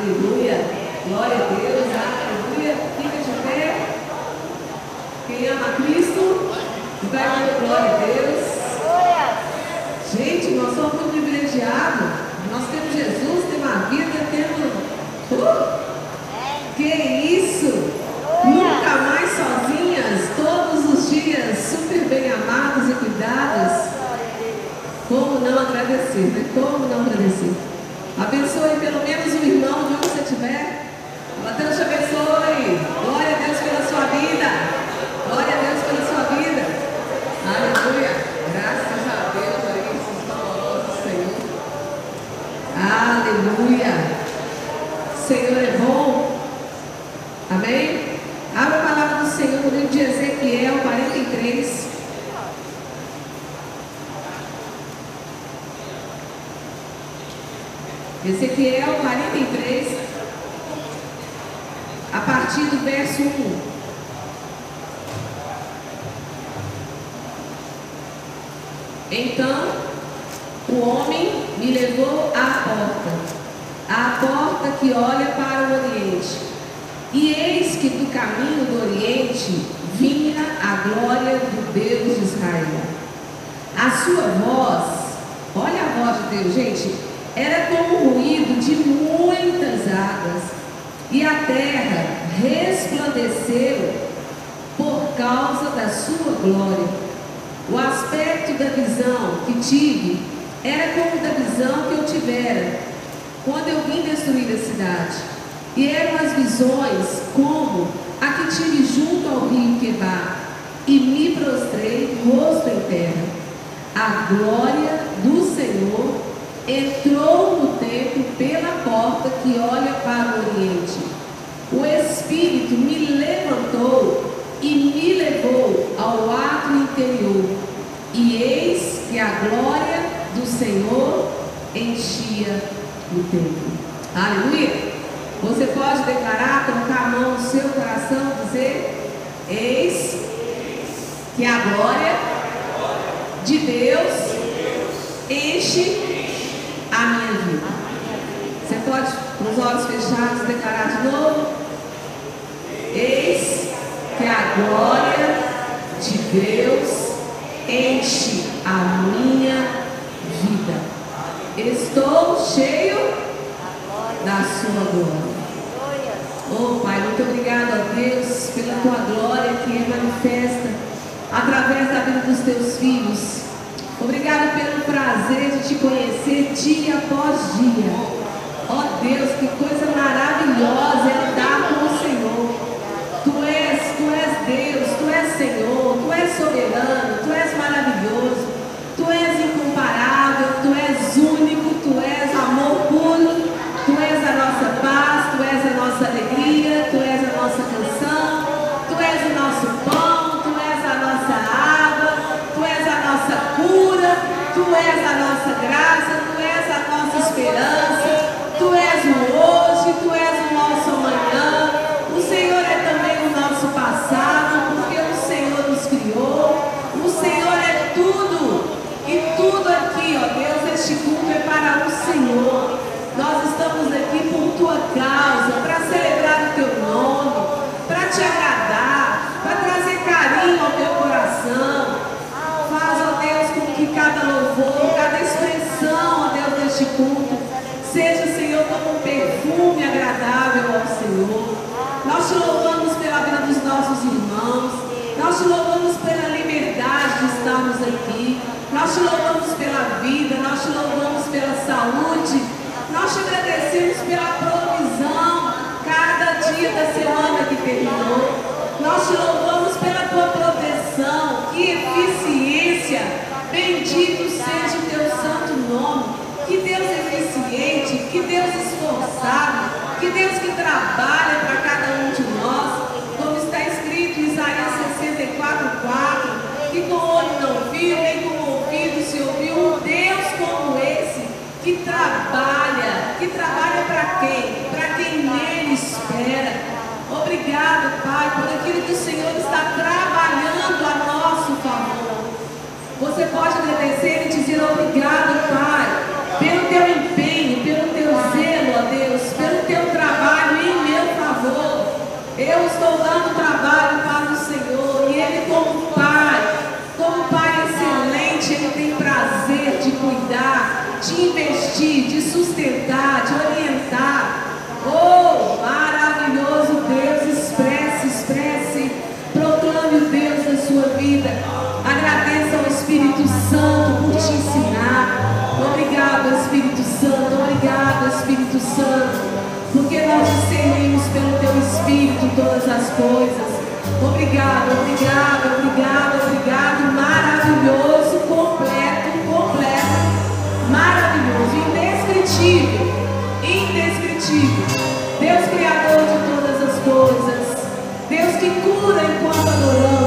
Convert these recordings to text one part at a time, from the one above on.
Aleluia. Glória a Deus. Aleluia. Fica de pé. Quem ama Cristo, vai dar glória a Deus. Gente, nós somos privilegiados. Nós temos Jesus, temos a vida, temos. Uh! Que isso! Nunca mais sozinhas, todos os dias, super bem amados e cuidados. Como não agradecer, né? Como não agradecer? Abençoe pelo menos o irmão de onde você estiver. Deus te abençoe. Glória a Deus pela sua vida. Glória a Deus pela sua vida. Aleluia. Graças a Deus aí, esses Senhor. Aleluia. Senhor é bom. Amém? Abra a palavra do Senhor no livro de Ezequiel 43. Ezequiel 43, a partir 1. Então o homem me levou à porta, à porta que olha para o Oriente. E eis que do caminho do Oriente vinha a glória do Deus de Israel. A sua voz, olha a voz de Deus, gente, era como o ruído de muitas águas, e a terra resplandeceu por causa da sua glória. O aspecto da visão que tive era como da visão que eu tivera quando eu vim destruir a cidade. E eram as visões como a que tive junto ao rio Quebar, e me prostrei rosto em terra. A glória do Senhor entrou no templo pela porta que olha para o oriente. O Espírito me levantou e me levou ao ato interior. E eis que a glória do Senhor enchia o templo. Aleluia! Você pode declarar, colocar a mão no seu coração, dizer: Eis que a glória de Deus enche a minha vida. Você pode, com os olhos fechados, declarar de novo? Eis que a glória de Deus enche a minha vida. Estou cheio da sua glória. Oh Pai, muito obrigado a Deus pela tua glória que é manifesta através da vida dos teus filhos. Obrigado pelo prazer de te conhecer dia após dia. Ó oh Deus, que coisa maravilhosa é andar com o Senhor. Tu és, tu és Deus, tu és Senhor, tu és soberano, tu és maravilhoso, tu és incomparável, tu és único, tu és amor puro, tu és a nossa paz, tu és a nossa alegria, tu és a nossa canção, tu és o nosso pão, tu és a nossa água, tu és a nossa cura, tu és a nossa graça, tu és a nossa esperança, tu és o hoje, tu és o nosso amanhã. O Senhor é também o nosso passado, porque o Senhor nos criou. O Senhor é tudo. E tudo aqui, ó Deus, este culto é para o Senhor. Nós estamos aqui por tua causa, para celebrar o teu nome, para te agradar, para trazer carinho ao teu coração. Faz, ó Deus, com que cada louvor, cada expressão, ó Deus, deste culto, seja, agradável ao Senhor. Nós te louvamos pela vida dos nossos irmãos. Nós te louvamos pela liberdade de estarmos aqui. Nós te louvamos pela vida. Nós te louvamos pela saúde. Nós te agradecemos pela provisão cada dia da semana que terminou. Nós te louvamos pela tua proteção. Que eficiência. Bendito seja o teu santo nome. Que Deus eficiente. Que Deus esforçado. Que Deus que trabalha para cada um de nós. Como está escrito em Isaías 64, 4. Que com o olho não viu, nem com o ouvido se ouviu um Deus como esse. Que trabalha. Que trabalha para quem? Para quem nele espera. Obrigado, Pai, por aquilo que o Senhor está trabalhando a nosso favor. Você pode agradecer e dizer obrigado, Santo, porque nós discernimos pelo Teu Espírito todas as coisas. Obrigado, obrigado, obrigado, obrigado. Maravilhoso, completo, completo, maravilhoso, indescritível, indescritível. Deus Criador de todas as coisas, Deus que cura enquanto adoramos.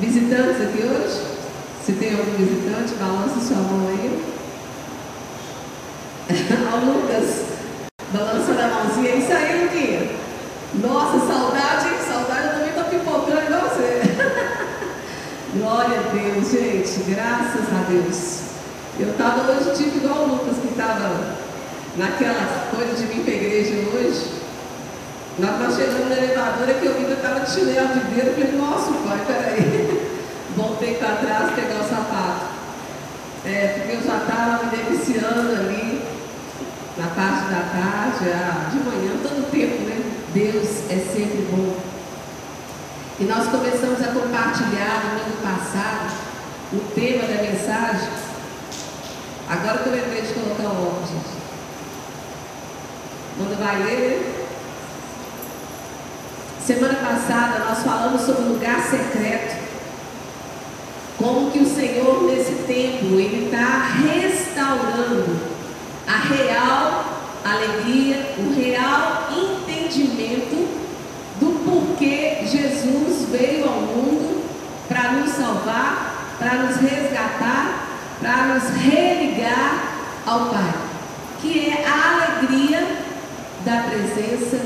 Visitantes aqui hoje? Se tem algum visitante, balança sua mão aí. Ao Lucas, balança a mãozinha. É isso aí, Luquinha. Nossa, saudade, Saudade, eu também estou pipocando igual você. Glória a Deus, gente. Graças a Deus. Eu estava hoje, tipo igual o Lucas, que estava naquela coisa de vir para igreja hoje. Nós, nós chegando na elevador, é que eu vi que eu estava de chinelo de dedo, eu falei, nossa, pai, peraí. Voltei para trás pegar o sapato. É, porque eu já estava me deliciando ali, na parte da tarde, ah, de manhã, todo o tempo, né? Deus é sempre bom. E nós começamos a compartilhar no ano passado o tema da mensagem. Agora que eu lembrei de colocar o óculos. Quando vai ler, Semana passada nós falamos sobre o lugar secreto. Como que o Senhor, nesse tempo, Ele está restaurando a real alegria, o real entendimento do porquê Jesus veio ao mundo para nos salvar, para nos resgatar, para nos religar ao Pai, que é a alegria da presença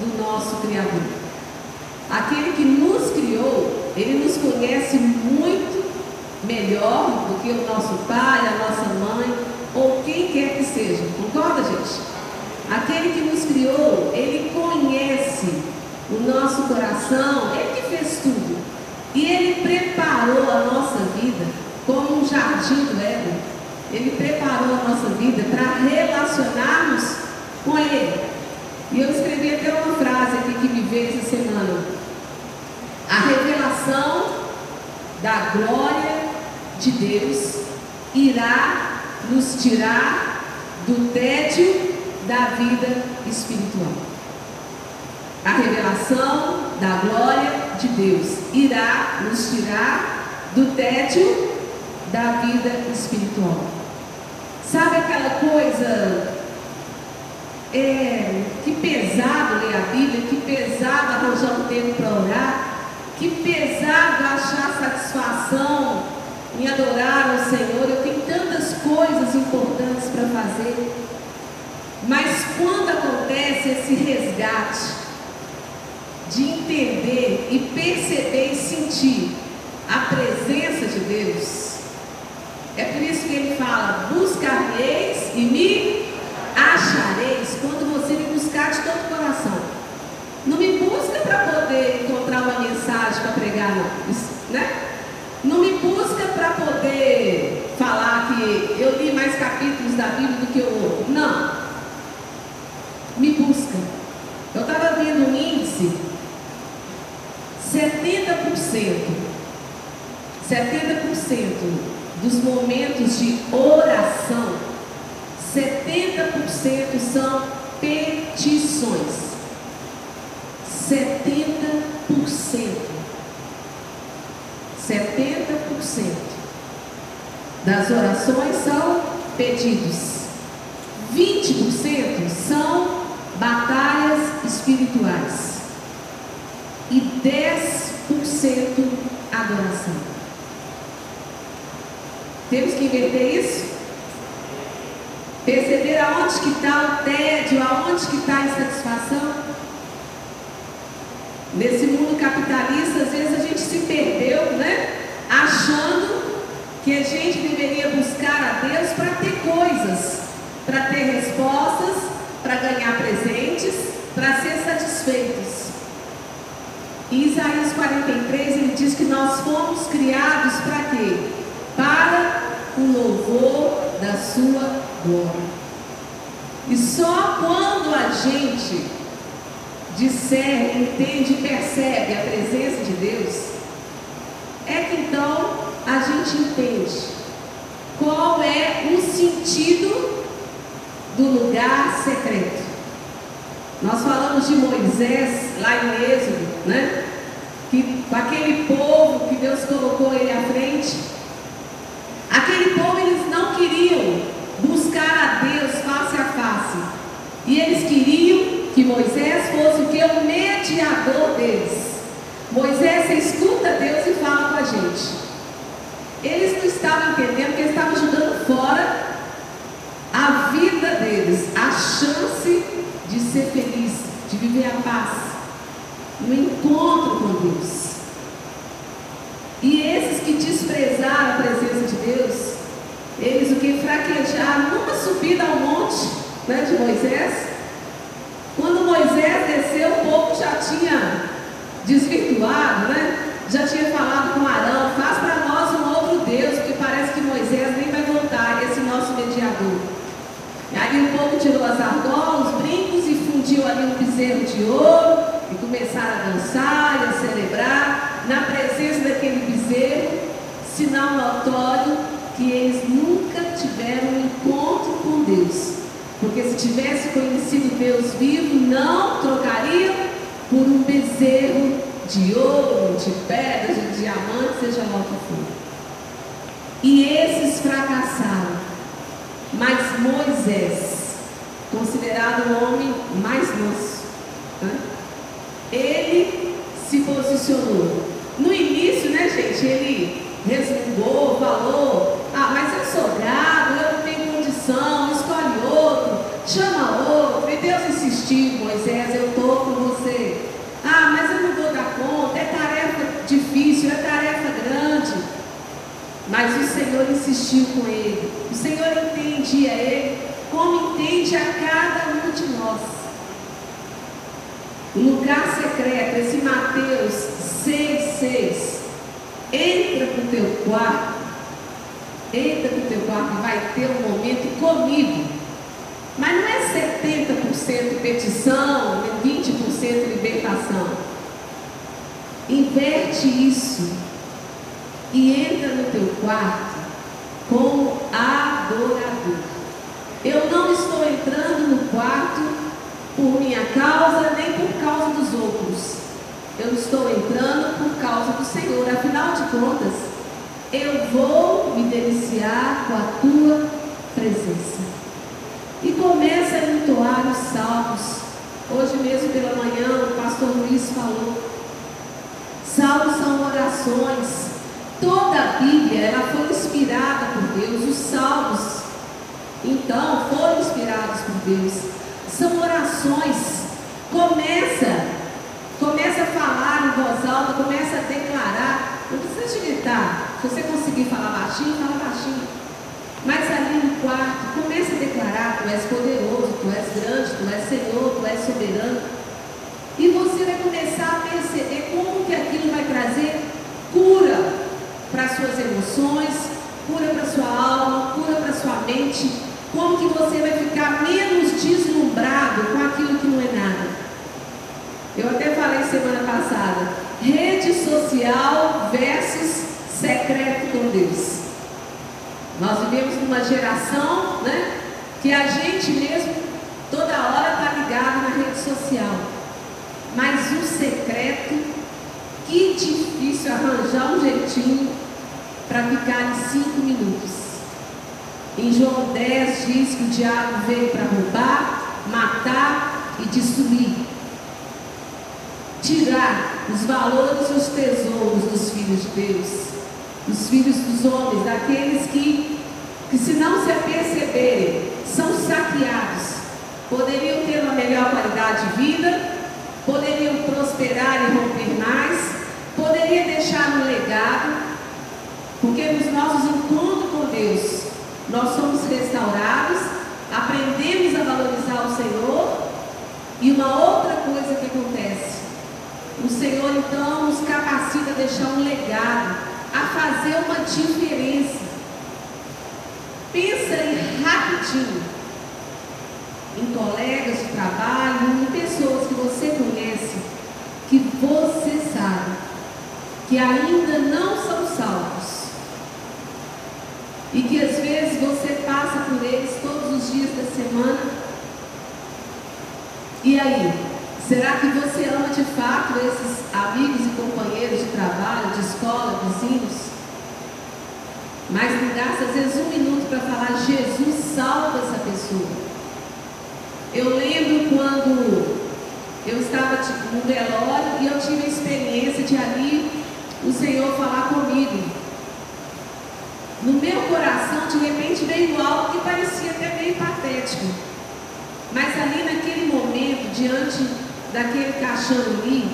do nosso Criador. Aquele que nos criou, ele nos conhece muito melhor do que o nosso pai, a nossa mãe ou quem quer que seja. Concorda, gente? Aquele que nos criou, ele conhece o nosso coração, ele que fez tudo. E ele preparou a nossa vida como um jardim do Éden. Ele preparou a nossa vida para relacionarmos com ele. E eu escrevi até uma frase aqui que me veio essa semana. A revelação da glória de Deus irá nos tirar do tédio da vida espiritual. A revelação da glória de Deus irá nos tirar do tédio da vida espiritual. Sabe aquela coisa é, que pesado ler a Bíblia, que pesado arranjar um tempo para orar, que pesado achar satisfação em adorar ao Senhor. Eu tenho tantas coisas importantes para fazer. Mas quando acontece esse resgate de entender e perceber e sentir a presença de Deus, é por isso que ele fala: buscareis e me achareis quando você me buscar de todo o coração. Não me busca para poder encontrar uma mensagem para pregar, não. Né? Não me busca para poder falar que eu li mais capítulos da Bíblia do que o outro. Não. Me busca. Eu estava vendo um índice 70%. 70% dos momentos de oração, 70% são petições. 70%. 70% das orações são pedidos. 20% são batalhas espirituais. E 10% adoração. Temos que inverter isso? Perceber aonde que está o tédio, aonde que está a insatisfação? Nesse mundo capitalista, às vezes a gente se perdeu, né? Achando que a gente deveria buscar a Deus para ter coisas, para ter respostas, para ganhar presentes, para ser satisfeitos. Em Isaías 43 ele diz que nós fomos criados para quê? Para o louvor da sua glória. E só quando a gente discerne, entende e percebe a presença de Deus, é que então a gente entende qual é o sentido do lugar secreto. Nós falamos de Moisés lá em Êxodo, né? Que com aquele povo que Deus colocou ele à frente, aquele povo eles não queriam buscar a Deus face a face. E eles queriam que Moisés fosse o que? O mediador deles. Moisés escuta Deus e fala com a gente. Eles não estavam entendendo que eles estavam jogando fora a vida deles, a chance de ser feliz, de viver a paz, no encontro com Deus. E esses que desprezaram a presença de Deus, eles o que fraquejaram numa subida ao monte né, de Moisés, quando Moisés desceu, o povo já tinha desvirtuado, né? Já tinha falado com Arão, faz para nós um outro Deus, porque parece que Moisés nem vai voltar, esse nosso mediador. E aí o povo tirou as argolas, fundiu ali um bezerro de ouro e começaram a dançar e a celebrar na presença daquele bezerro, sinal notório que eles nunca tiveram um encontro com Deus. Porque se tivesse conhecido Deus vivo, não trocaria por um bezerro de ouro, de pedras, de diamante, seja lá o que for. E esses fracassaram. Mas Moisés, considerado o homem mais moço, né? ele se posicionou. No início, né, gente, ele resmungou, falou: Ah, mas eu sou gado, eu não tenho condição, escolhe outro, chama outro. insistiu, Moisés, eu estou com você. Ah, mas eu não vou dar conta, é tarefa difícil, é tarefa grande. Mas o Senhor insistiu com ele. O Senhor entendia ele como entende a cada um de nós. O lugar secreto, esse Mateus 6, 6. Entra para o teu quarto. Entra para o teu quarto e vai ter um momento comigo. Mas não é 70% petição, 20% libertação. Inverte isso e entra no teu quarto como adorador. Eu não estou entrando no quarto por minha causa nem por causa dos outros. Eu estou entrando por causa do Senhor. Afinal de contas, eu vou me deliciar com a tua presença. E começa a entoar os salmos. Hoje mesmo pela manhã o pastor Luiz falou. Salmos são orações. Toda a Bíblia ela foi inspirada por Deus. Os salmos, então, foram inspirados por Deus. São orações. Começa, começa a falar em voz alta, começa a declarar. Não precisa gritar. Se você conseguir falar baixinho, fala baixinho. Mas ali no quarto, comece a declarar: Tu és poderoso, Tu és grande, Tu és Senhor, Tu és soberano. E você vai começar a perceber como que aquilo vai trazer cura para suas emoções, cura para sua alma, cura para sua mente. Como que você vai ficar menos deslumbrado com aquilo que não é nada. Eu até falei semana passada: rede social versus secreto com Deus. Nós vivemos numa geração né, que a gente mesmo toda hora está ligado na rede social. Mas o secreto, que difícil arranjar um jeitinho para ficar em cinco minutos. Em João 10 diz que o diabo veio para roubar, matar e destruir. Tirar os valores e os tesouros dos filhos de Deus os filhos dos homens, daqueles que, que se não se aperceberem, são saqueados. Poderiam ter uma melhor qualidade de vida, poderiam prosperar e romper mais, poderiam deixar um legado, porque nos nossos encontros com Deus, nós somos restaurados, aprendemos a valorizar o Senhor, e uma outra coisa que acontece, o Senhor então nos capacita a deixar um legado a fazer uma diferença. Pensa aí rapidinho em colegas de trabalho, em pessoas que você conhece, que você sabe que ainda não são salvos. E que às vezes você passa por eles todos os dias da semana. E aí? Será que você ama de fato esses amigos e companheiros de trabalho, de escola, vizinhos? Mas não gasta às vezes um minuto para falar, Jesus salva essa pessoa. Eu lembro quando eu estava no velório e eu tive a experiência de ali o Senhor falar comigo. No meu coração, de repente, veio algo que parecia até meio patético. Mas ali naquele momento, diante daquele caixão ali,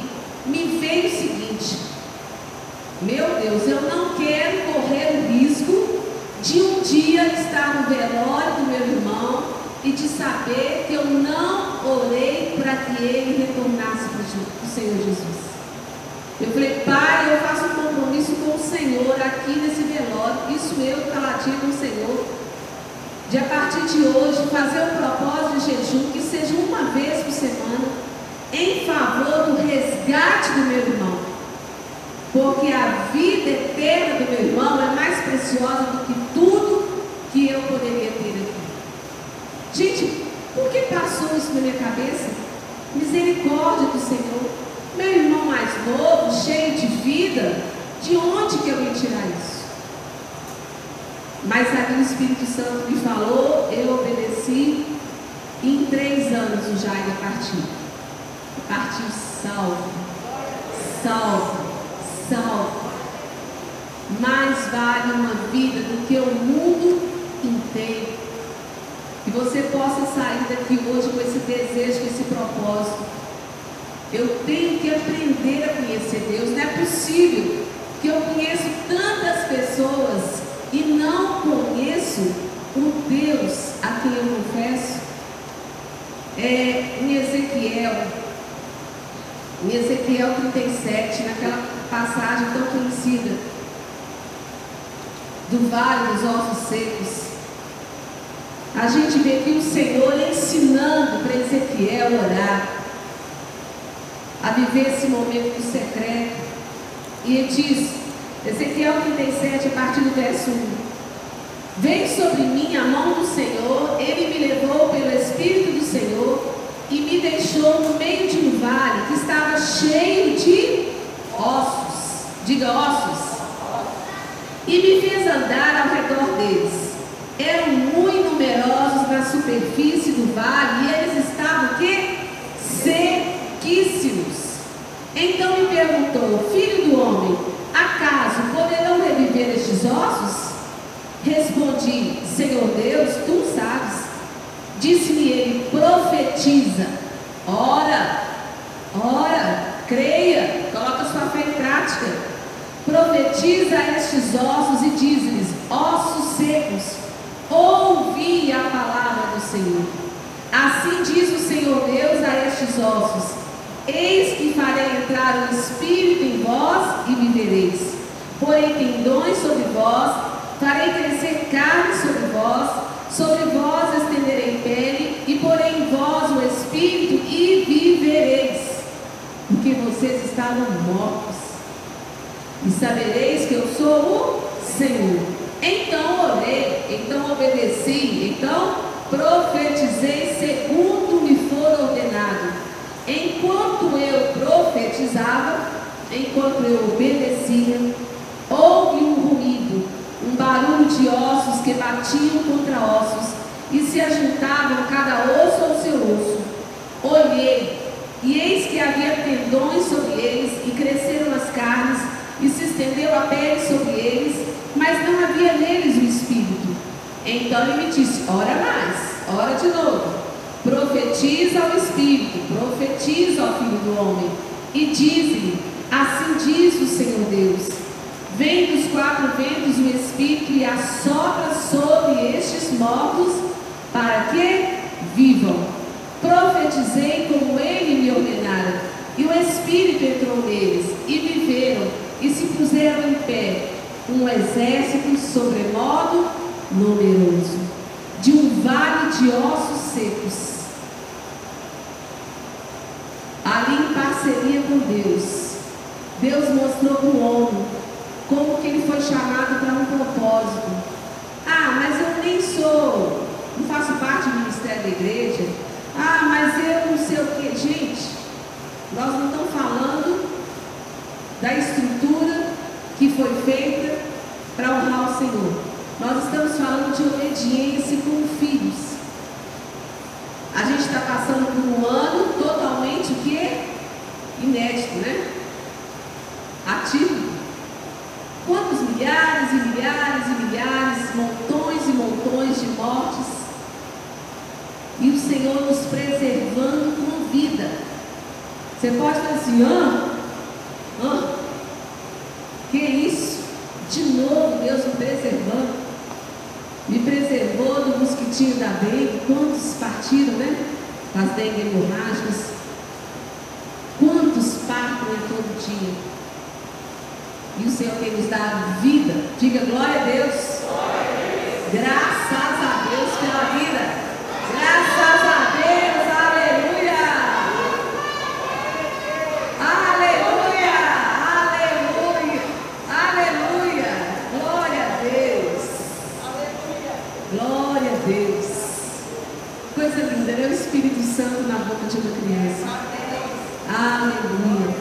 me veio o seguinte: meu Deus, eu não quero correr o risco de um dia estar no velório do meu irmão e de saber que eu não orei para que ele retornasse para o Senhor Jesus. Eu falei, pai, eu faço um compromisso com o Senhor aqui nesse velório, isso eu caladinha com o Senhor, de a partir de hoje fazer um propósito de jejum que seja uma vez por semana em favor do resgate do meu irmão. Porque a vida eterna do meu irmão é mais preciosa do que tudo que eu poderia ter aqui. Gente, por que passou isso na minha cabeça? Misericórdia do Senhor. Meu irmão mais novo, cheio de vida, de onde que eu ia tirar isso? Mas ali o Espírito Santo me falou, eu obedeci, em três anos o Jair partiu partiu salvo, salvo, salvo. Mais vale uma vida do que o mundo inteiro. Que você possa sair daqui hoje com esse desejo, com esse propósito Eu tenho que aprender a conhecer Deus. Não é possível que eu conheço tantas pessoas e não conheço o Deus a quem eu confesso. É, em Ezequiel, em Ezequiel 37, naquela passagem tão conhecida do vale dos ossos secos, a gente vê aqui o Senhor ensinando para Ezequiel orar, a viver esse momento secreto. E ele diz, Ezequiel 37, a partir do verso 1. Veio sobre mim a mão do Senhor, ele me levou pelo Espírito do Senhor e me deixou no meio de um vale que estava cheio de ossos. Diga ossos. E me fez andar ao redor deles. Eram muito numerosos na superfície do vale e eles estavam o quê? Sequíssimos. Então me perguntou, filho do homem, acaso poderão reviver estes ossos? Respondi, Senhor Deus, tu sabes. Disse-me ele, profetiza, ora, ora, creia, coloca sua fé em prática. Profetiza estes ossos e diz-lhes, ossos secos, ouvi a palavra do Senhor. Assim diz o Senhor Deus a estes ossos, Eis que farei entrar o Espírito em vós e vivereis. Porém tendões sobre vós, farei crescer carne sobre vós, sobre vós estenderei pele, e porém em vós o Espírito e vivereis. Porque vocês estavam mortos. E sabereis que eu sou o Senhor. Então orei, então obedeci, então profetizei segundo me for ordenado Enquanto eu profetizava, enquanto eu obedecia, houve um ruído, um barulho de ossos que batiam contra ossos e se ajuntavam cada osso ao seu osso. Olhei, e eis que havia tendões sobre eles, e cresceram as carnes, e se estendeu a pele sobre eles, mas não havia neles o espírito. Então ele me disse: Ora mais, ora de novo. Profetiza ao Espírito, profetiza ao Filho do Homem, e diz-lhe: Assim diz o Senhor Deus: Vem dos quatro ventos o Espírito e assopra sobre estes mortos, para que vivam. Profetizei como ele me ordenara, e o Espírito entrou neles, e viveram, e se puseram em pé, um exército sobremodo numeroso, de um vale de ossos secos ali em parceria com Deus. Deus mostrou para o homem como que ele foi chamado para um propósito. Ah, mas eu nem sou, não faço parte do ministério da igreja. Ah, mas eu não sei o que. Gente, nós não estamos falando da estrutura que foi feita para honrar o Senhor. Nós estamos falando de obediência com filhos. A gente está passando por um ano totalmente o quê? Inédito, né? Ativo. Quantos milhares e milhares e milhares, montões e montões de mortes. E o Senhor nos preservando com vida. Você pode falar assim, ah, ah, que isso? De novo Deus me preservando me preservou do mosquitinho da dengue. Quantos partiram, né? As dengue hemorrágicas. Quantos partem a todo dia? E o Senhor tem nos dado vida. Diga glória a Deus. Glória a Deus. Graças a Deus pela vida. Graças a Deus. Aleluia. Aleluia. Aleluia. Aleluia. Glória a Deus. Glória a Deus. Coisa linda, né? O Espírito Santo na boca de uma criança. Aleluia.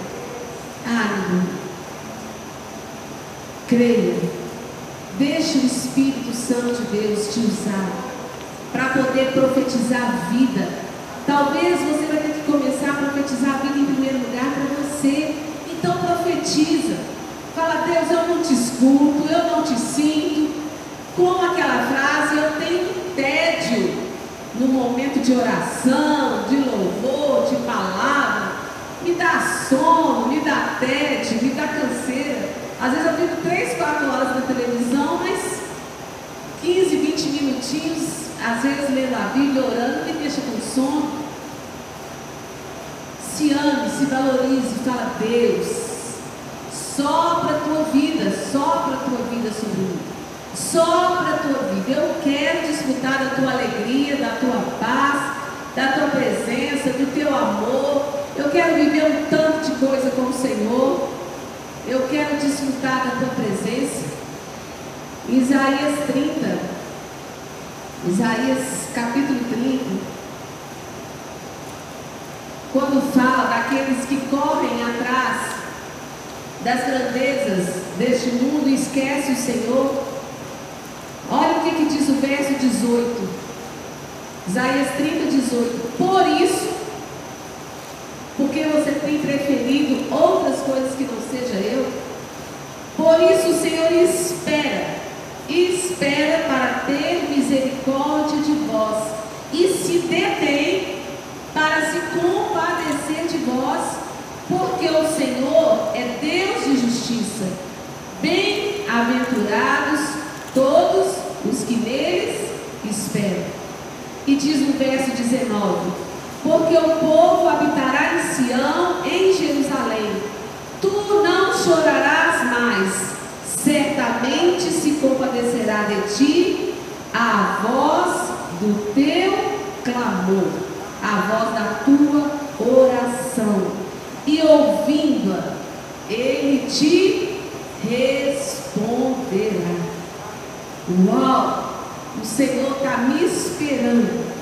Aleluia. Creia. Deixe o Espírito Santo de Deus te usar para poder profetizar a vida. Talvez você vai ter que começar a profetizar a vida em primeiro lugar para você. Então profetiza. Fala, Deus, eu não te escuto, eu não te sinto. Como aquela frase, eu tenho tédio no momento de oração, de louvor, de palavra. Me dá sono, me dá tédio, me dá canseira. Às vezes eu fico 3, 4 horas na televisão, mas 15, 20 minutinhos, às vezes lendo a Bíblia, orando, Se ame, se valorize, fala, Deus, sopra a tua vida, sopra a tua vida sobre mim. Sopra a tua vida. Eu quero desfrutar da tua alegria, da tua paz, da tua presença, do teu amor. Eu quero viver um tanto de coisa com o Senhor. Eu quero desfrutar da tua presença. Isaías 30. Isaías capítulo 30. Quando fala daqueles que correm atrás das grandezas deste mundo e esquece o Senhor. Olha o que, que diz o verso 18. Isaías 30, 18. Por isso, porque você tem preferido outras coisas que não seja eu, por isso o Senhor espera, espera para ter misericórdia de vós e se detém para se vós, porque o Senhor é Deus de justiça. Bem-aventurados todos os que neles esperam. E diz no verso 19: Porque o povo habitará em Sião, em Jerusalém. Tu não chorarás mais, certamente se compadecerá de ti a voz do teu clamor, a voz da tua oração. E ouvindo-a, ele te responderá. Uau! O Senhor está me esperando.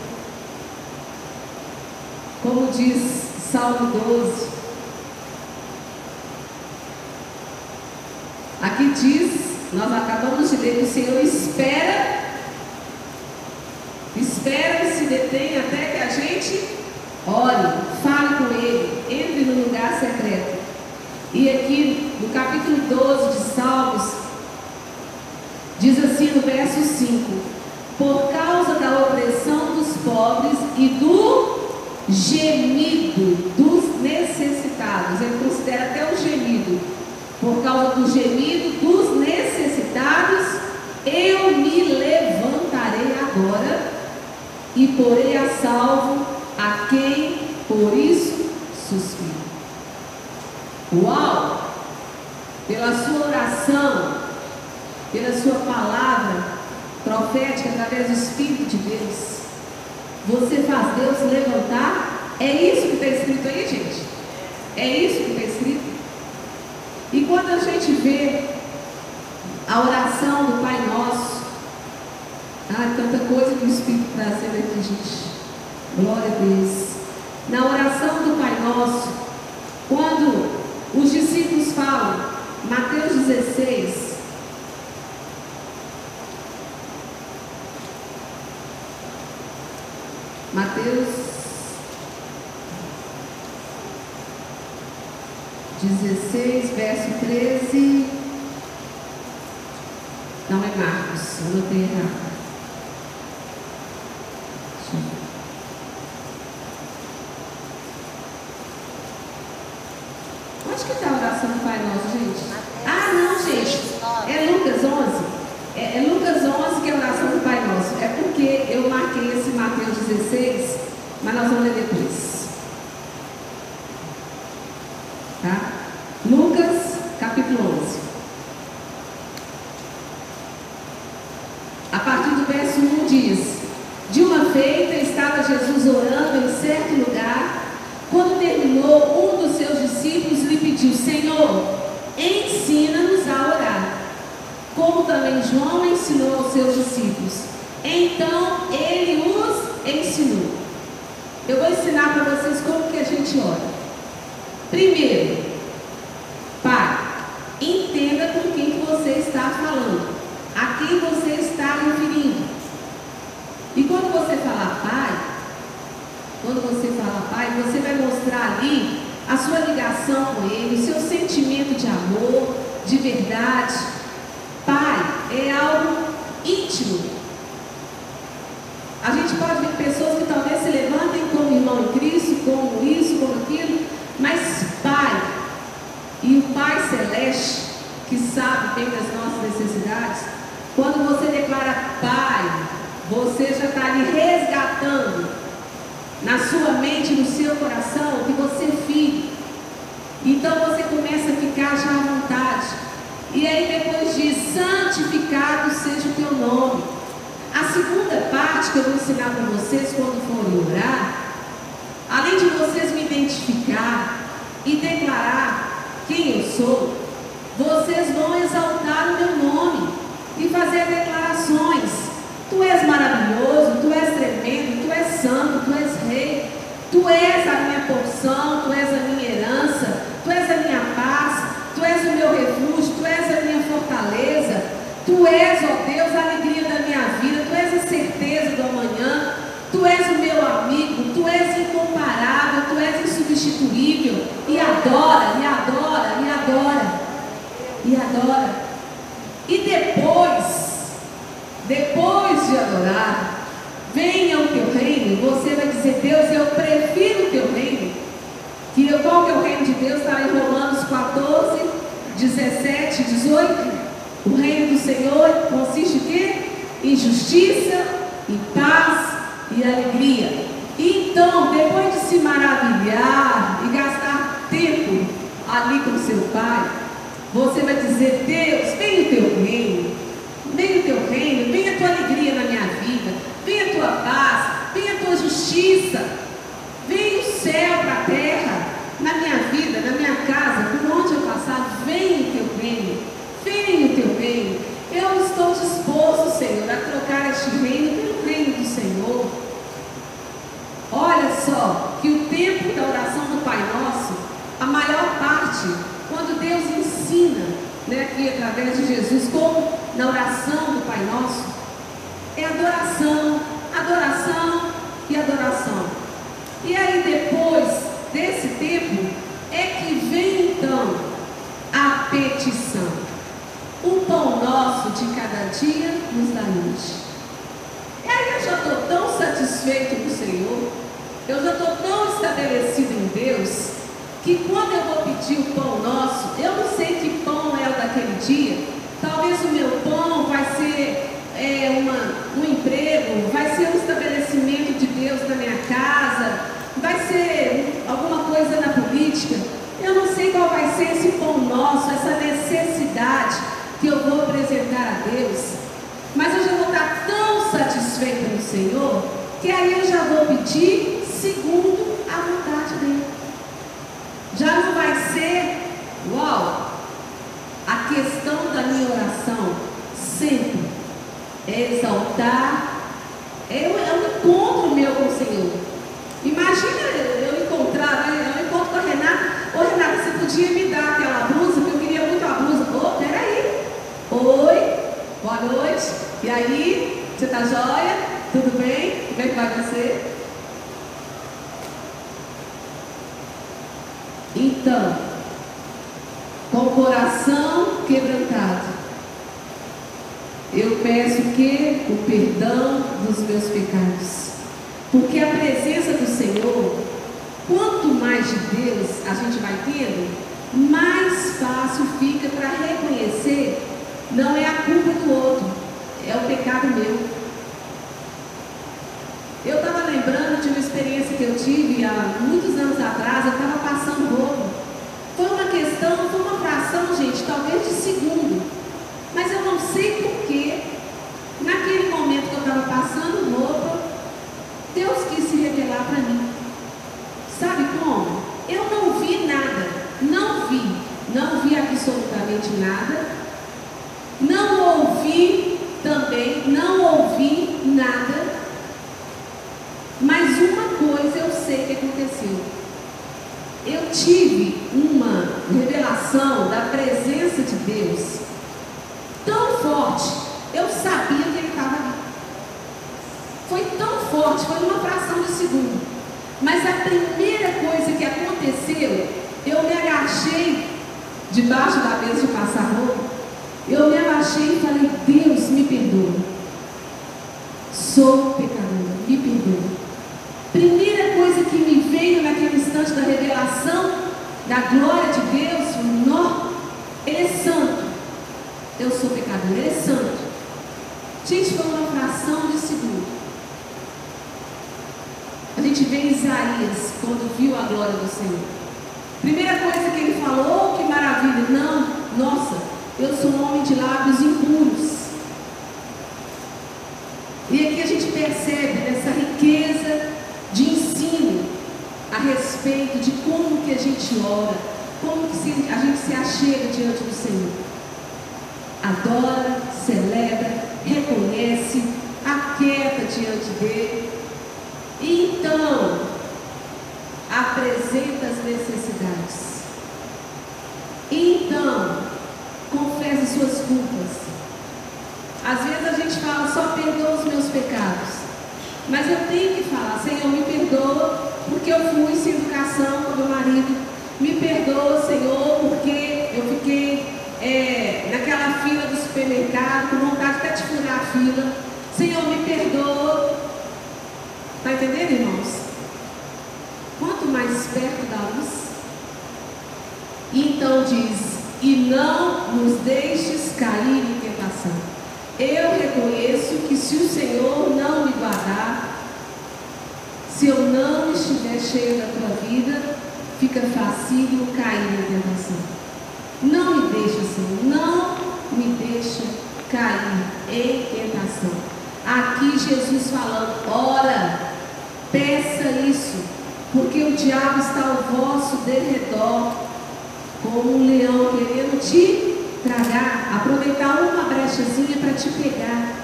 Como diz Salmo 12. Aqui diz, nós acabamos de ler, o Senhor espera, espera e se detém até que a gente ore, fale com Ele, entre no lugar secreto. E aqui no capítulo 12 de Salmos, diz assim no verso 5: Por causa da opressão dos pobres e do gemido dos necessitados, ele considera até o gemido, por causa do gemido dos necessitados, eu me levantarei agora e porei a salvo a quem por isso suspiro. Uau! Pela sua oração, pela sua palavra profética através do Espírito de Deus, você faz Deus levantar. É isso que está escrito aí, gente? É isso que está escrito? E quando a gente vê a oração do Pai Nosso, ah, tanta coisa que o Espírito trazendo aqui, gente. Glória a Deus. Na oração do Pai Nosso, quando falam, Mateus 16, Mateus 16, verso 13. Não é Marcos, anotei errado. Deixa eu ver. Onde que está a oração do Pai Nosso, gente? Ah, não, gente. É Lucas 11. você vai dizer, Deus, eu prefiro o teu reino. Que eu, qual que é o reino de Deus? Está em Romanos 14, 17, 18. O reino do Senhor consiste em quê? Em justiça, em paz e alegria. presença do Senhor, quanto mais de Deus a gente vai tendo, mais fácil fica para reconhecer não é a culpa do outro, é o pecado meu. Eu estava lembrando de uma experiência que eu tive há muitos anos atrás, eu estava passando roubo. Foi uma questão, foi uma fração, gente, talvez de segundo. Mas eu não sei como mais perto da luz. Então diz: E não nos deixes cair em tentação. Eu reconheço que se o Senhor não me guardar, se eu não estiver cheio da tua vida, fica fácil cair em tentação. Não me deixa, Senhor, não me deixa cair em tentação. Aqui Jesus falando, ora, peça isso, porque o diabo está ao vosso derredor, como um leão querendo te tragar, aproveitar uma brechazinha para te pegar.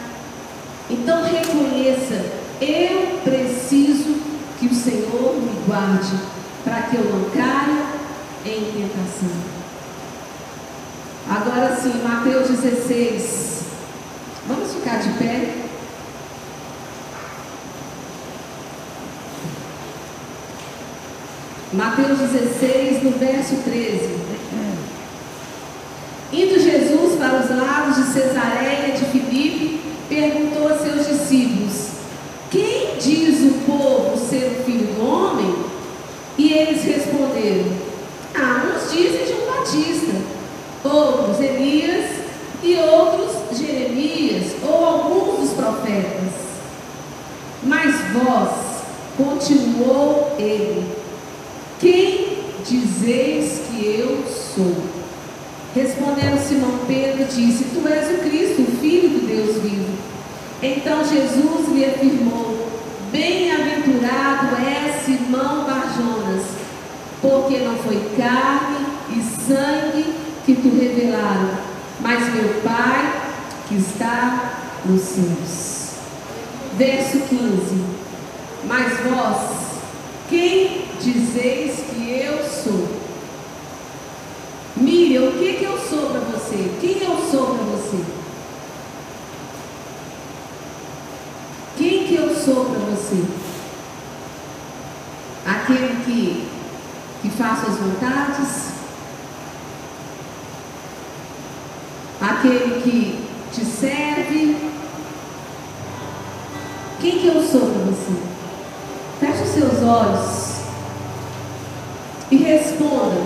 Então reconheça, eu preciso que o Senhor me guarde para que eu não caia em tentação. Agora sim, Mateus 16. Vamos ficar de pé. Mateus 16, no verso 13. Indo Jesus para os lados de Cesareia de Filipe, perguntou a seus discípulos: Quem diz o povo ser o filho do homem? E eles responderam: Ah, uns dizem João Batista, outros Elias e outros Jeremias ou alguns dos profetas. Mas vós, continuou ele, quem dizeis que eu sou? Respondendo Simão Pedro, disse: Tu és o Cristo, o Filho do Deus vivo. Então Jesus lhe afirmou: Bem-aventurado é Simão Barjonas, porque não foi carne e sangue que tu revelaram, mas meu Pai que está nos céus. Verso 15: Mas vós, quem dizeis que eu sou? Miriam, o que, que eu sou para você? Quem eu sou para você? Quem que eu sou para você? Aquele que, que faz suas vontades? Aquele que te serve? Quem que eu sou para você? Feche os seus olhos e responda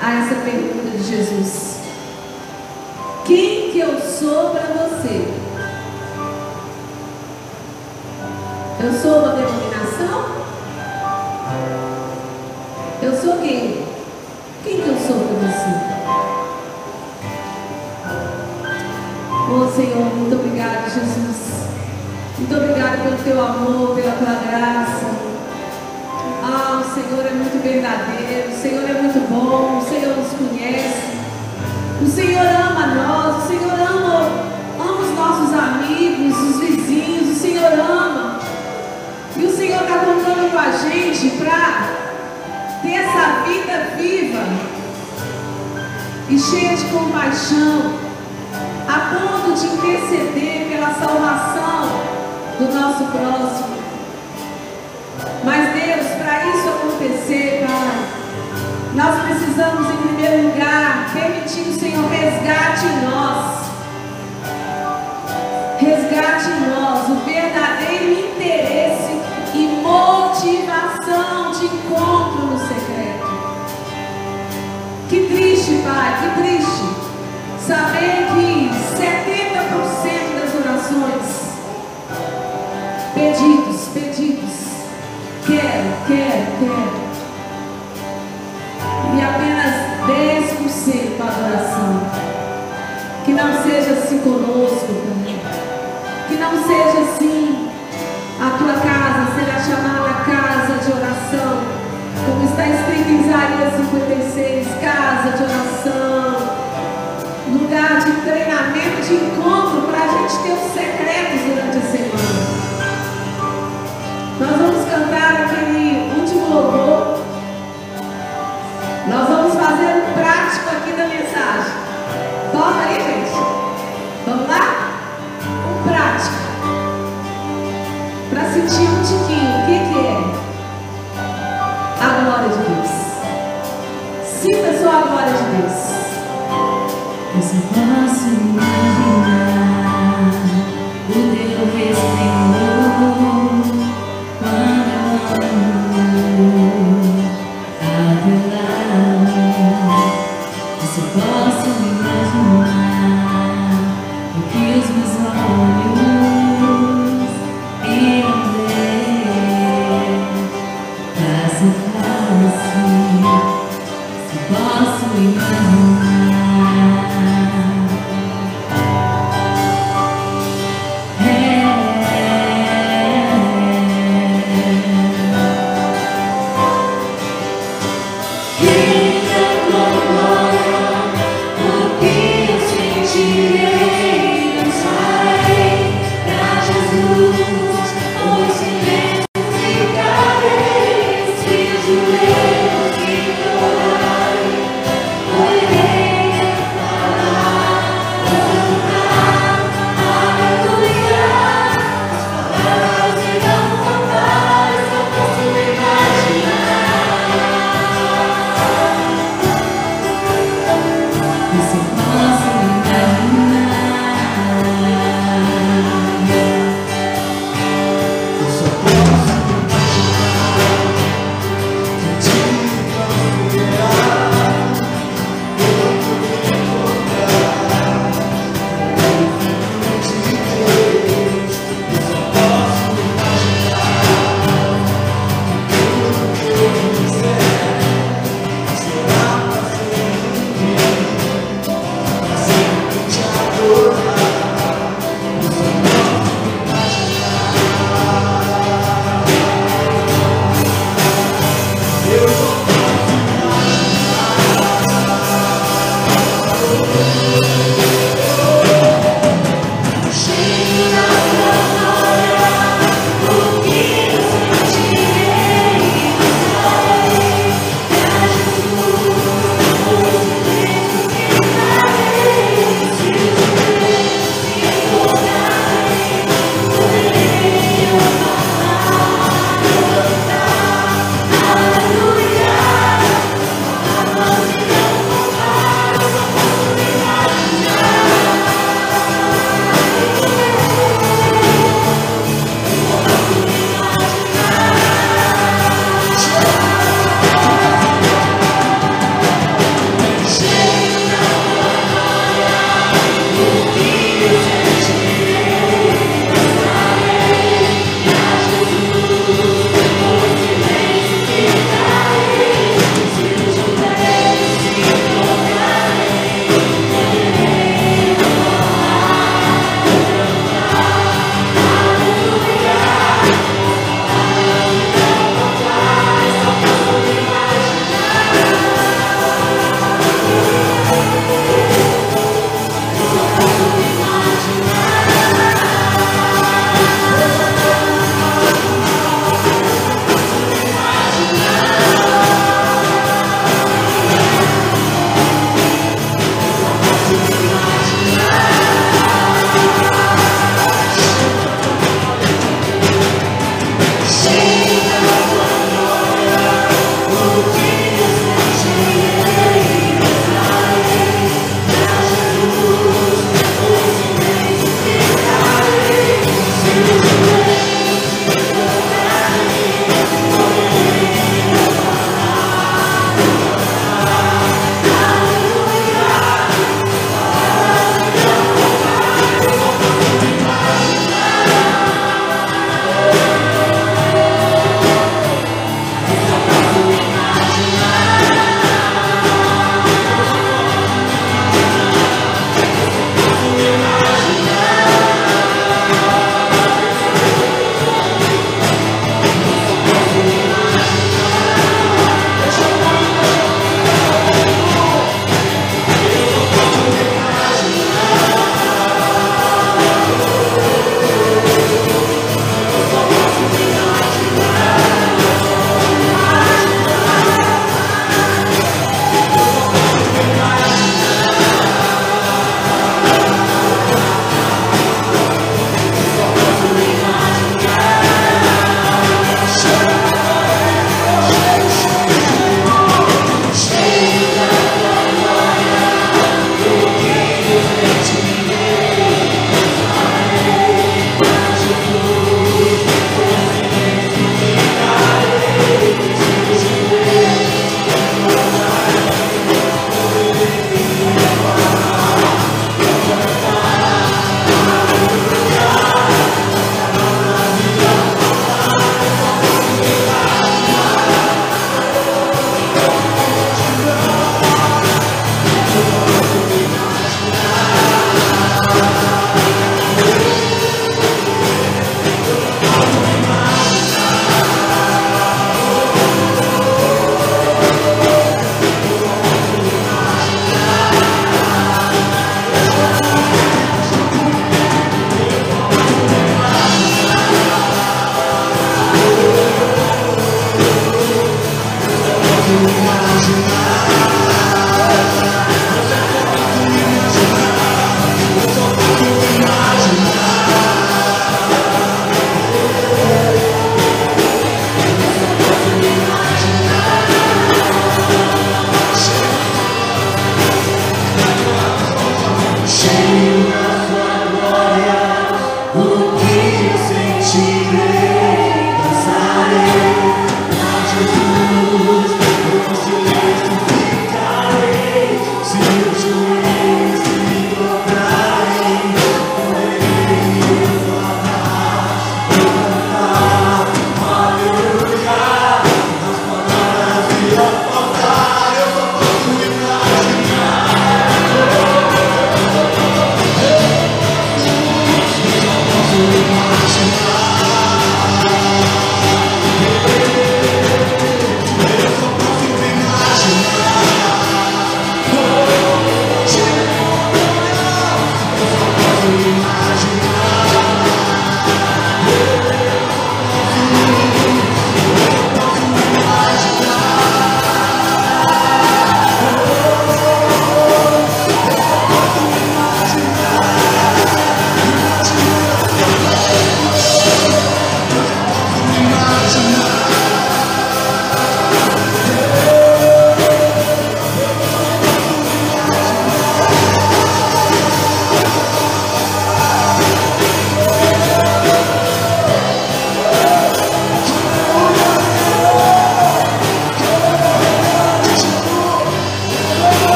a essa pergunta de Jesus: Quem que eu sou para você? Eu sou uma denominação? Eu sou quem? Quem que eu sou para você? Oh Senhor, muito obrigado, Jesus. Muito obrigado pelo teu amor, pela tua graça. Ah, o Senhor é muito verdadeiro, o Senhor é muito bom, o Senhor nos conhece. O Senhor ama nós, o Senhor ama, ama os nossos amigos, os vizinhos, o Senhor ama. E o Senhor está contando com a gente para ter essa vida viva e cheia de compaixão, a ponto de interceder pela salvação do nosso próximo. Mas Deus, para isso acontecer, lugar, permitir que o Senhor resgate em nós. Resgate em nós o verdadeiro interesse e motivação de encontro no secreto. Que triste, Pai, que triste saber que 70% das orações pedidos, pedidos Quero, quero, quero. não seja assim conosco, Que não seja assim a tua casa será chamada casa de oração, como está escrito em Isaías 56, casa de oração, lugar de treinamento, de encontro para a gente ter os secretos durante a semana. Nós vamos cantar aquele último louvor. Nós vamos fazer um prático aqui da mensagem. Toca aí. you.